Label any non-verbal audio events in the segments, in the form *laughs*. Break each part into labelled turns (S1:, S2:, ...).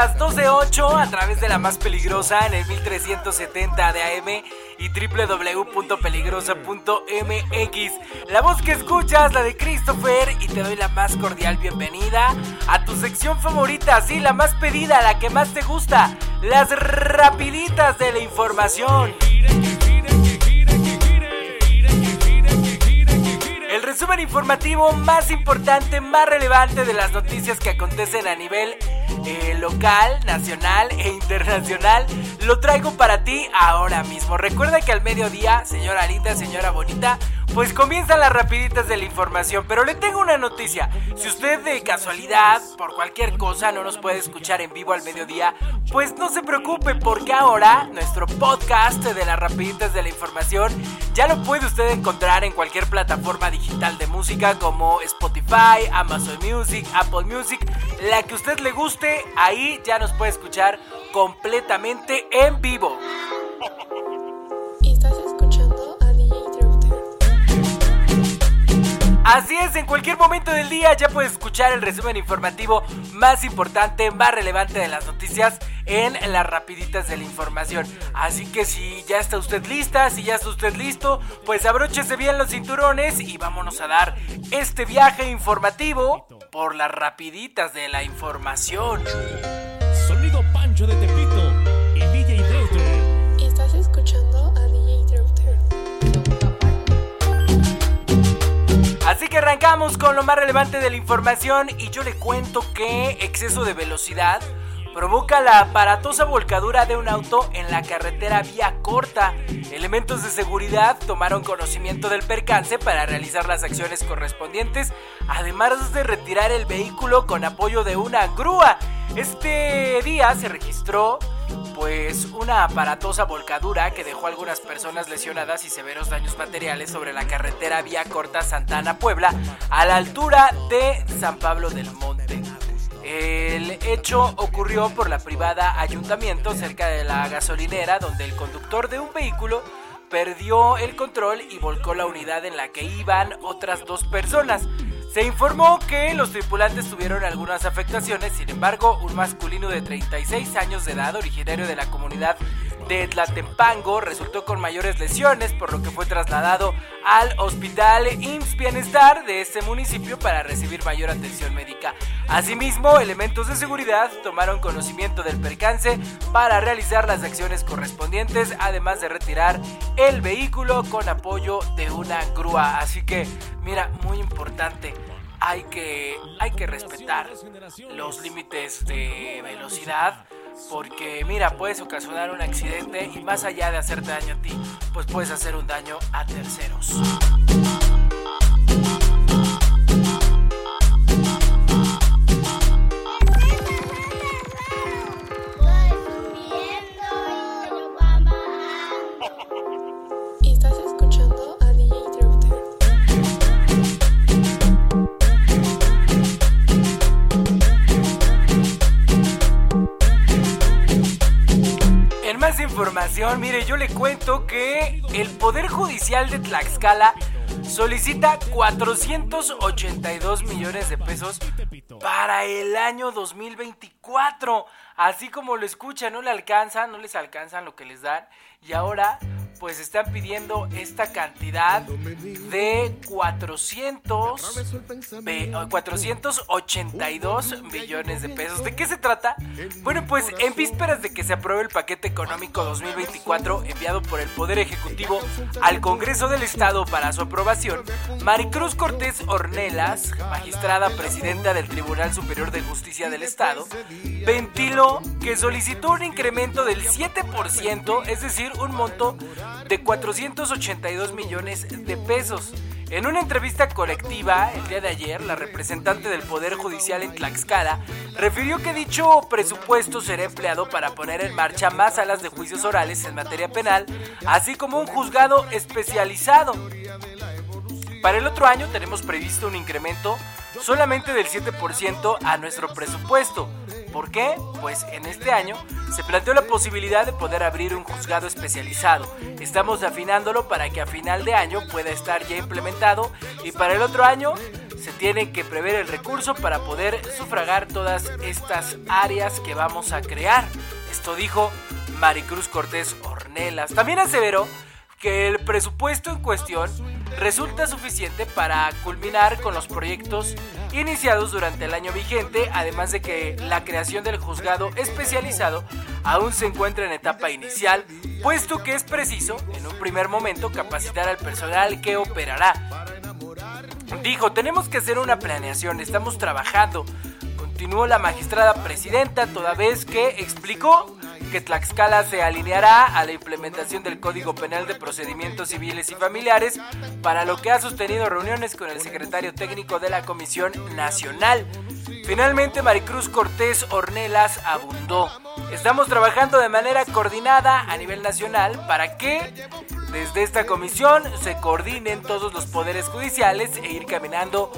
S1: las 2 de 8 a través de la más peligrosa en el 1370 de AM y www.peligrosa.mx. La voz que escuchas, la de Christopher, y te doy la más cordial bienvenida a tu sección favorita, sí, la más pedida, la que más te gusta, las rapiditas de la información. El resumen informativo más importante, más relevante de las noticias que acontecen a nivel eh, local, nacional e internacional, lo traigo para ti ahora mismo. Recuerda que al mediodía, señora linda, señora bonita, pues comienzan las rapiditas de la información, pero le tengo una noticia. Si usted de casualidad, por cualquier cosa, no nos puede escuchar en vivo al mediodía, pues no se preocupe porque ahora nuestro podcast de las rapiditas de la información ya lo puede usted encontrar en cualquier plataforma digital de música como Spotify, Amazon Music, Apple Music, la que usted le guste, ahí ya nos puede escuchar completamente en vivo. Así es, en cualquier momento del día ya puedes escuchar el resumen informativo más importante, más relevante de las noticias en las rapiditas de la información. Así que si ya está usted lista, si ya está usted listo, pues abróchese bien los cinturones y vámonos a dar este viaje informativo por las rapiditas de la información.
S2: Sonido Pancho de Tepito
S1: Así que arrancamos con lo más relevante de la información y yo le cuento que exceso de velocidad provoca la aparatosa volcadura de un auto en la carretera vía corta. Elementos de seguridad tomaron conocimiento del percance para realizar las acciones correspondientes, además de retirar el vehículo con apoyo de una grúa. Este día se registró pues una aparatosa volcadura que dejó a algunas personas lesionadas y severos daños materiales sobre la carretera vía corta Santana Puebla a la altura de San Pablo del Monte. El hecho ocurrió por la privada ayuntamiento cerca de la gasolinera donde el conductor de un vehículo perdió el control y volcó la unidad en la que iban otras dos personas. Se informó que los tripulantes tuvieron algunas afectaciones, sin embargo, un masculino de 36 años de edad, originario de la comunidad de Tlatempango, resultó con mayores lesiones, por lo que fue trasladado al hospital IMSS Bienestar de este municipio para recibir mayor atención médica. Asimismo, elementos de seguridad tomaron conocimiento del percance para realizar las acciones correspondientes, además de retirar el vehículo con apoyo de una grúa. Así que, mira, muy importante hay que, hay que respetar los límites de velocidad. Porque mira, puedes ocasionar un accidente y más allá de hacerte daño a ti, pues puedes hacer un daño a terceros. Mire, yo le cuento que el Poder Judicial de Tlaxcala solicita 482 millones de pesos para el año 2024. así como lo escuchan, no le alcanzan, no les alcanzan lo que les dan y ahora pues están pidiendo esta cantidad de 400 ve- 482 millones de pesos. ¿De qué se trata? Bueno, pues en vísperas de que se apruebe el paquete económico 2024 enviado por el Poder Ejecutivo al Congreso del Estado para su aprobación, Maricruz Cortés Ornelas, magistrada presidenta del Tribunal Superior de Justicia del Estado, ventiló que solicitó un incremento del 7%, es decir, un monto de 482 millones de pesos. En una entrevista colectiva el día de ayer, la representante del Poder Judicial en Tlaxcala refirió que dicho presupuesto será empleado para poner en marcha más salas de juicios orales en materia penal, así como un juzgado especializado. Para el otro año tenemos previsto un incremento solamente del 7% a nuestro presupuesto. ¿Por qué? Pues en este año se planteó la posibilidad de poder abrir un juzgado especializado. Estamos afinándolo para que a final de año pueda estar ya implementado y para el otro año se tiene que prever el recurso para poder sufragar todas estas áreas que vamos a crear. Esto dijo Maricruz Cortés Ornelas. También aseveró que el presupuesto en cuestión resulta suficiente para culminar con los proyectos iniciados durante el año vigente, además de que la creación del juzgado especializado aún se encuentra en etapa inicial, puesto que es preciso, en un primer momento, capacitar al personal que operará. Dijo, tenemos que hacer una planeación, estamos trabajando. Continuó la magistrada presidenta, toda vez que explicó que Tlaxcala se alineará a la implementación del Código Penal de Procedimientos Civiles y Familiares, para lo que ha sostenido reuniones con el secretario técnico de la Comisión Nacional. Finalmente, Maricruz Cortés Ornelas abundó. Estamos trabajando de manera coordinada a nivel nacional para que desde esta comisión se coordinen todos los poderes judiciales e ir caminando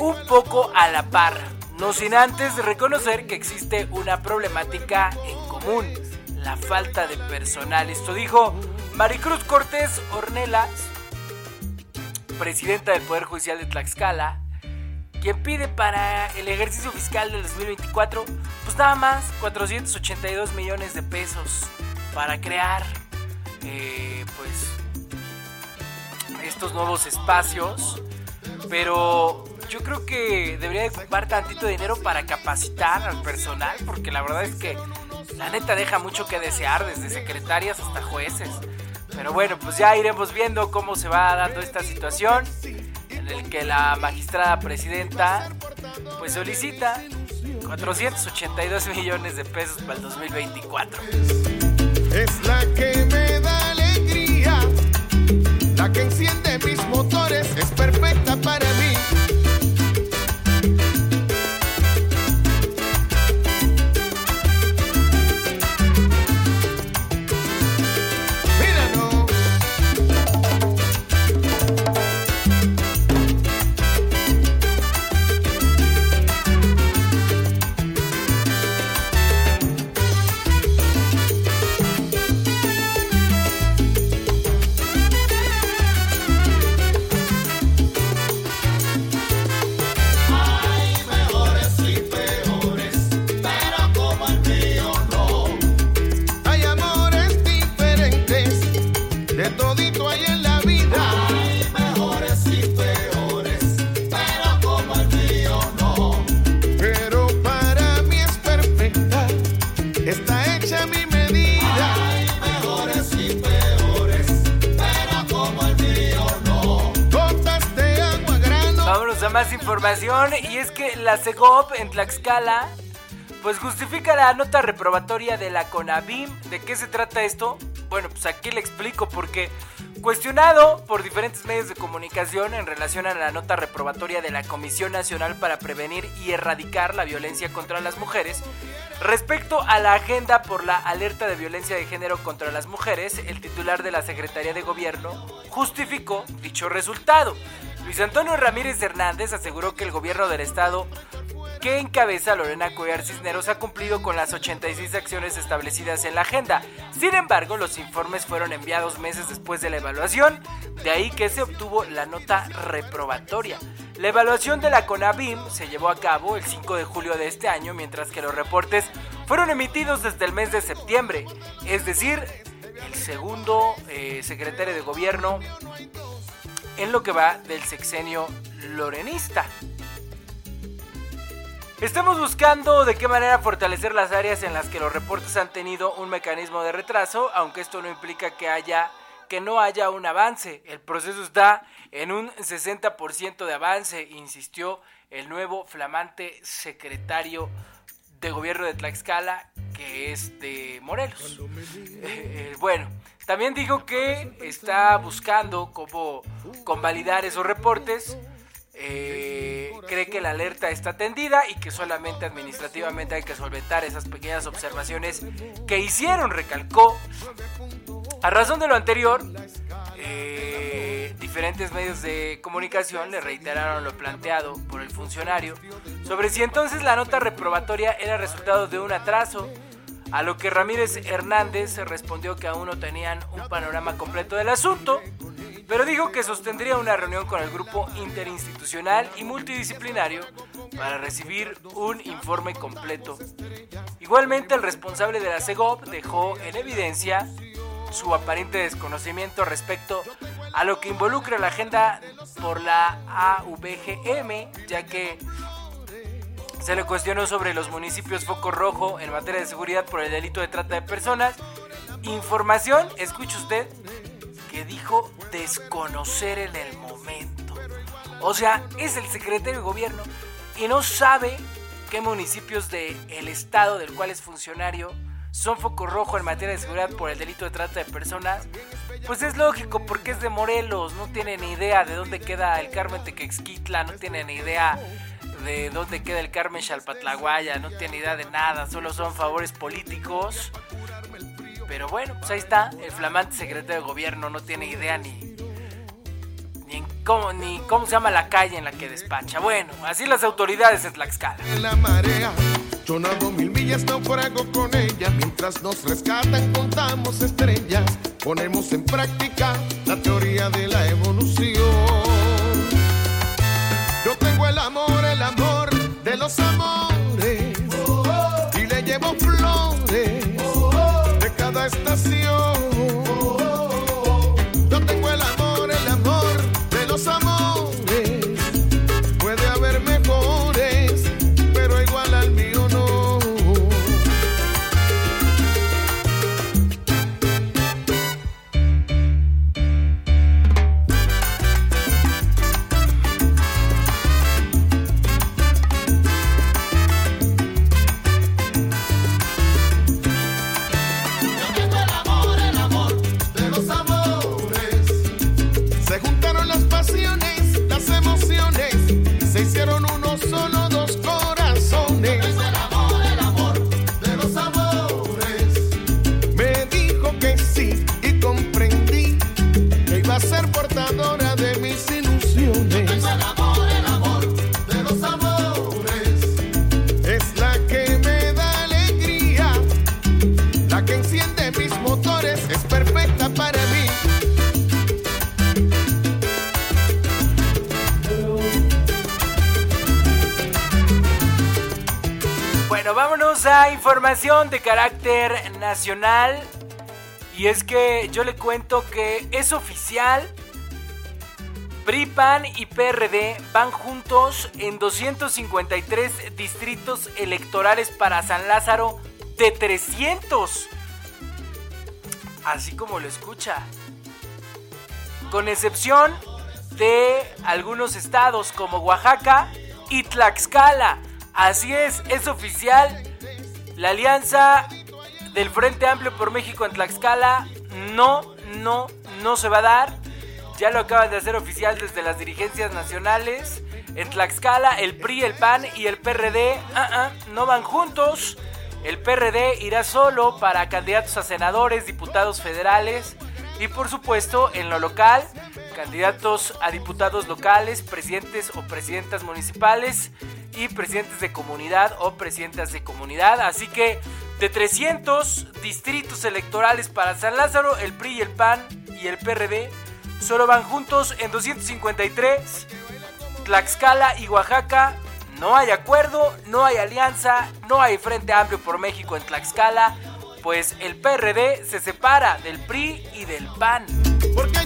S1: un poco a la par, no sin antes reconocer que existe una problemática en común, la falta de personal. Esto dijo Maricruz Cortés Ornelas, presidenta del Poder Judicial de Tlaxcala, quien pide para el ejercicio fiscal del 2024, pues nada más 482 millones de pesos para crear, eh, pues, estos nuevos espacios. Pero yo creo que debería de ocupar tantito dinero para capacitar al personal, porque la verdad es que la neta deja mucho que desear, desde secretarias hasta jueces. Pero bueno, pues ya iremos viendo cómo se va dando esta situación en el que la magistrada presidenta pues solicita 482 *laughs* millones de pesos para el 2024.
S3: Es la que me da alegría, la que enciende mis motores, todito hay en la vida. Hay mejores y peores, pero como el mío no. Pero para mí es perfecta, está hecha mi medida. Hay mejores y peores, pero como el mío no. Gotas de agua grano.
S1: Vámonos a más información y es que la CEGOP en Tlaxcala pues justifica la nota reprobatoria de la CONABIM. ¿De qué se trata esto? Bueno, pues aquí le explico porque cuestionado por diferentes medios de comunicación en relación a la nota reprobatoria de la Comisión Nacional para Prevenir y Erradicar la Violencia contra las Mujeres, respecto a la agenda por la alerta de violencia de género contra las mujeres, el titular de la Secretaría de Gobierno justificó dicho resultado. Luis Antonio Ramírez Hernández aseguró que el gobierno del estado que encabeza Lorena Cuellar Cisneros ha cumplido con las 86 acciones establecidas en la agenda. Sin embargo, los informes fueron enviados meses después de la evaluación, de ahí que se obtuvo la nota reprobatoria. La evaluación de la CONABIM se llevó a cabo el 5 de julio de este año, mientras que los reportes fueron emitidos desde el mes de septiembre, es decir, el segundo eh, secretario de gobierno en lo que va del sexenio lorenista. Estamos buscando de qué manera fortalecer las áreas en las que los reportes han tenido un mecanismo de retraso, aunque esto no implica que haya que no haya un avance. El proceso está en un 60% de avance, insistió el nuevo flamante secretario de gobierno de Tlaxcala, que es de Morelos. Eh, bueno, también dijo que está buscando cómo convalidar esos reportes. Eh, cree que la alerta está atendida y que solamente administrativamente hay que solventar esas pequeñas observaciones que hicieron, recalcó. A razón de lo anterior, eh, diferentes medios de comunicación le reiteraron lo planteado por el funcionario sobre si entonces la nota reprobatoria era resultado de un atraso, a lo que Ramírez Hernández respondió que aún no tenían un panorama completo del asunto, pero dijo que sostendría una reunión con el grupo interinstitucional y multidisciplinario para recibir un informe completo. Igualmente, el responsable de la CEGOP dejó en evidencia su aparente desconocimiento respecto a lo que involucra la agenda por la AVGM, ya que se le cuestionó sobre los municipios foco rojo en materia de seguridad por el delito de trata de personas. Información, escuche usted, dijo desconocer en el momento. O sea, es el secretario de gobierno y no sabe qué municipios del el estado del cual es funcionario son foco rojo en materia de seguridad por el delito de trata de personas. Pues es lógico, porque es de Morelos, no tiene ni idea de dónde queda el Carmen Tequexquitla, no tiene ni idea de dónde queda el Carmen Chalpatlaguaya, no tiene idea de nada, solo son favores políticos. Pero bueno, pues ahí está, el flamante secretario de gobierno no tiene idea ni, ni, en cómo, ni cómo se llama la calle en la que despacha. Bueno, así las autoridades de Tlaxcala.
S3: en la marea. Yo nado mil millas, naufrago con ella. Mientras nos rescatan, contamos estrellas. Ponemos en práctica la teoría de la evolución. Yo tengo el amor, el amor de los amores.
S1: Información de carácter nacional. Y es que yo le cuento que es oficial. PRI, PAN y PRD van juntos en 253 distritos electorales para San Lázaro de 300. Así como lo escucha. Con excepción de algunos estados como Oaxaca y Tlaxcala. Así es, es oficial. La alianza del Frente Amplio por México en Tlaxcala no, no, no se va a dar. Ya lo acaban de hacer oficial desde las dirigencias nacionales. En Tlaxcala, el PRI, el PAN y el PRD ah, ah, no van juntos. El PRD irá solo para candidatos a senadores, diputados federales y por supuesto en lo local, candidatos a diputados locales, presidentes o presidentas municipales y presidentes de comunidad o presidentas de comunidad. Así que de 300 distritos electorales para San Lázaro, el PRI y el PAN y el PRD solo van juntos en 253. Tlaxcala y Oaxaca No hay acuerdo, no hay alianza, no hay Frente Amplio por México en Tlaxcala, pues el PRD se separa del PRI y del PAN.
S3: Porque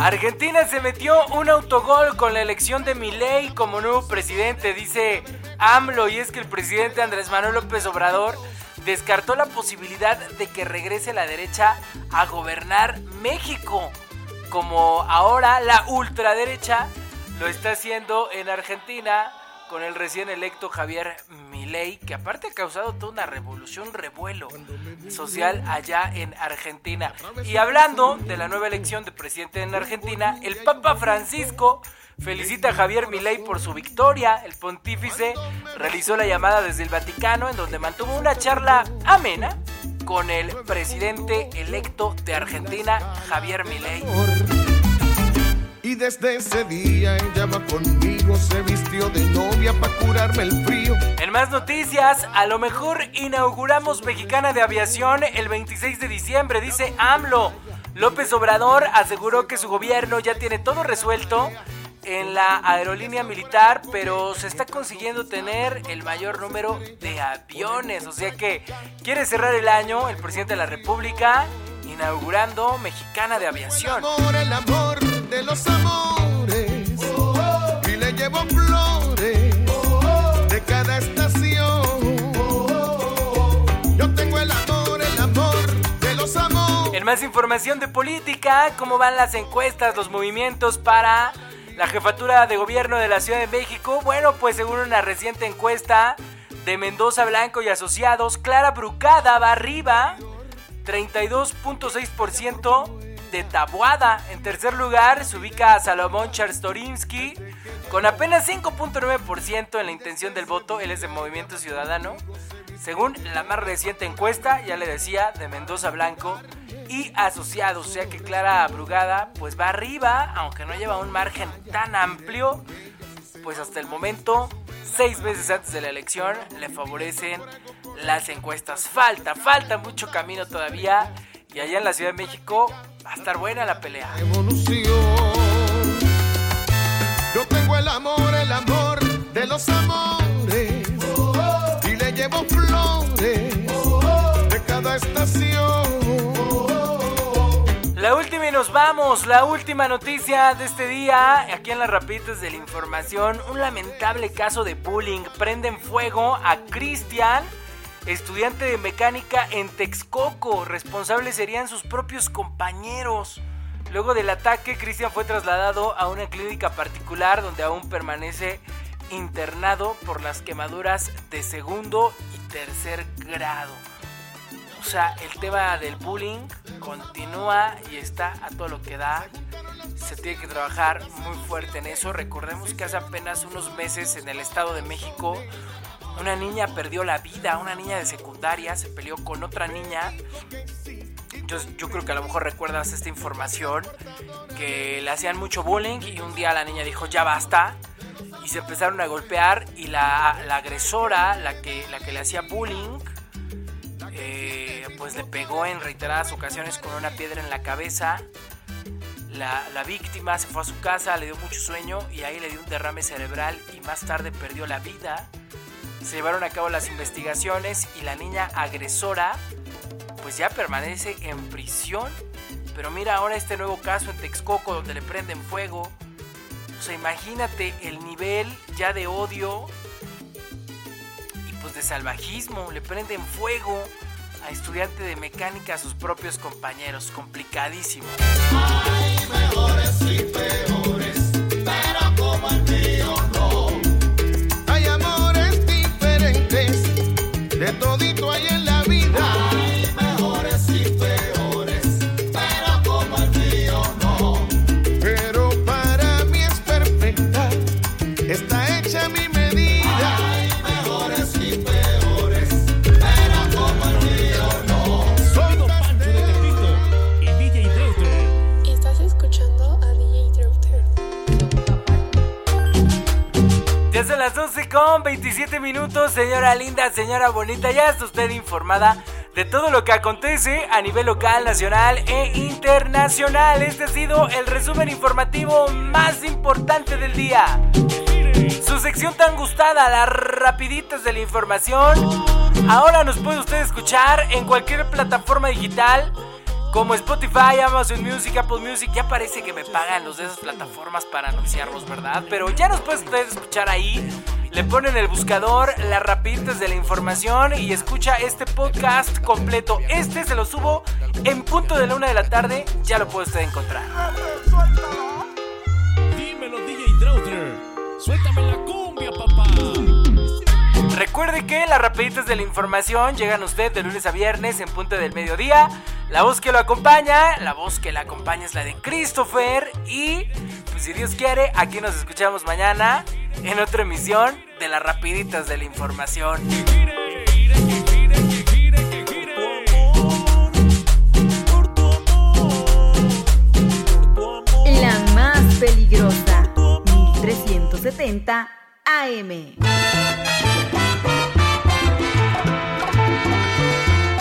S1: Argentina se metió un autogol con la elección de Milei como nuevo presidente, dice AMLO, y es que el presidente Andrés Manuel López Obrador descartó la posibilidad de que regrese la derecha a gobernar México, como ahora la ultraderecha lo está haciendo en Argentina con el recién electo Javier Milei, que aparte ha causado toda una revolución, revuelo social allá en Argentina. Y hablando de la nueva elección de presidente en Argentina, el Papa Francisco felicita a Javier Milei por su victoria. El pontífice realizó la llamada desde el Vaticano en donde mantuvo una charla amena con el presidente electo de Argentina, Javier Milei.
S3: Y desde ese día ella va conmigo, se vistió de novia para curarme el frío.
S1: En más noticias, a lo mejor inauguramos Mexicana de Aviación el 26 de diciembre, dice AMLO. López Obrador aseguró que su gobierno ya tiene todo resuelto en la aerolínea militar, pero se está consiguiendo tener el mayor número de aviones. O sea que quiere cerrar el año el presidente de la República inaugurando Mexicana de Aviación.
S3: Amor, el amor de los amores. Y le llevo flores de cada estación. Yo tengo el amor, el amor de los amores.
S1: En más información de política, cómo van las encuestas, los movimientos para la jefatura de gobierno de la Ciudad de México. Bueno, pues según una reciente encuesta de Mendoza Blanco y Asociados, Clara Brucada va arriba, 32.6% de Tabuada. En tercer lugar se ubica a Salomón Charstorinsky con apenas 5.9% en la intención del voto. Él es de Movimiento Ciudadano. Según la más reciente encuesta, ya le decía, de Mendoza Blanco y asociados. O sea que Clara Brugada pues va arriba, aunque no lleva un margen tan amplio. Pues hasta el momento, seis meses antes de la elección, le favorecen las encuestas. Falta, falta mucho camino todavía. Y allá en la Ciudad de México va a estar buena la pelea.
S3: Evolución. Yo tengo el amor, el amor de los amores. Y le llevo flores de cada estación.
S1: La última y nos vamos, la última noticia de este día, aquí en las rapiditas de la información, un lamentable caso de bullying, prenden fuego a Cristian, estudiante de mecánica en Texcoco, responsables serían sus propios compañeros. Luego del ataque, Cristian fue trasladado a una clínica particular donde aún permanece internado por las quemaduras de segundo y tercer grado. O sea, el tema del bullying continúa y está a todo lo que da. Se tiene que trabajar muy fuerte en eso. Recordemos que hace apenas unos meses en el Estado de México una niña perdió la vida, una niña de secundaria se peleó con otra niña. Yo, yo creo que a lo mejor recuerdas esta información, que le hacían mucho bullying y un día la niña dijo ya basta y se empezaron a golpear y la, la agresora, la que, la que le hacía bullying, eh, pues le pegó en reiteradas ocasiones con una piedra en la cabeza. La, la víctima se fue a su casa, le dio mucho sueño y ahí le dio un derrame cerebral y más tarde perdió la vida. Se llevaron a cabo las investigaciones y la niña agresora pues ya permanece en prisión. Pero mira ahora este nuevo caso en Texcoco donde le prenden fuego. O sea, imagínate el nivel ya de odio y pues de salvajismo. Le prenden fuego a estudiante de mecánica a sus propios compañeros. Complicadísimo.
S3: Hay
S1: con 27 minutos, señora linda, señora bonita, ya está usted informada de todo lo que acontece a nivel local, nacional e internacional. Este ha sido el resumen informativo más importante del día. Su sección tan gustada, las rapiditas de la información. Ahora nos puede usted escuchar en cualquier plataforma digital como Spotify, Amazon Music, Apple Music. Ya parece que me pagan los de esas plataformas para anunciarlos, ¿verdad? Pero ya nos puede usted escuchar ahí. Le ponen el buscador las rapiditas de la información y escucha este podcast completo. Este se lo subo en punto de la una de la tarde. Ya lo puede usted encontrar.
S2: Dímelo, DJ Trouter. Suéltame la cumbia, papá.
S1: Recuerde que las rapiditas de la información llegan a usted de lunes a viernes en punto del mediodía. La voz que lo acompaña, la voz que la acompaña es la de Christopher. Y, pues si Dios quiere, aquí nos escuchamos mañana en otra emisión de las rapiditas de la información.
S4: La más peligrosa. 1370 AM.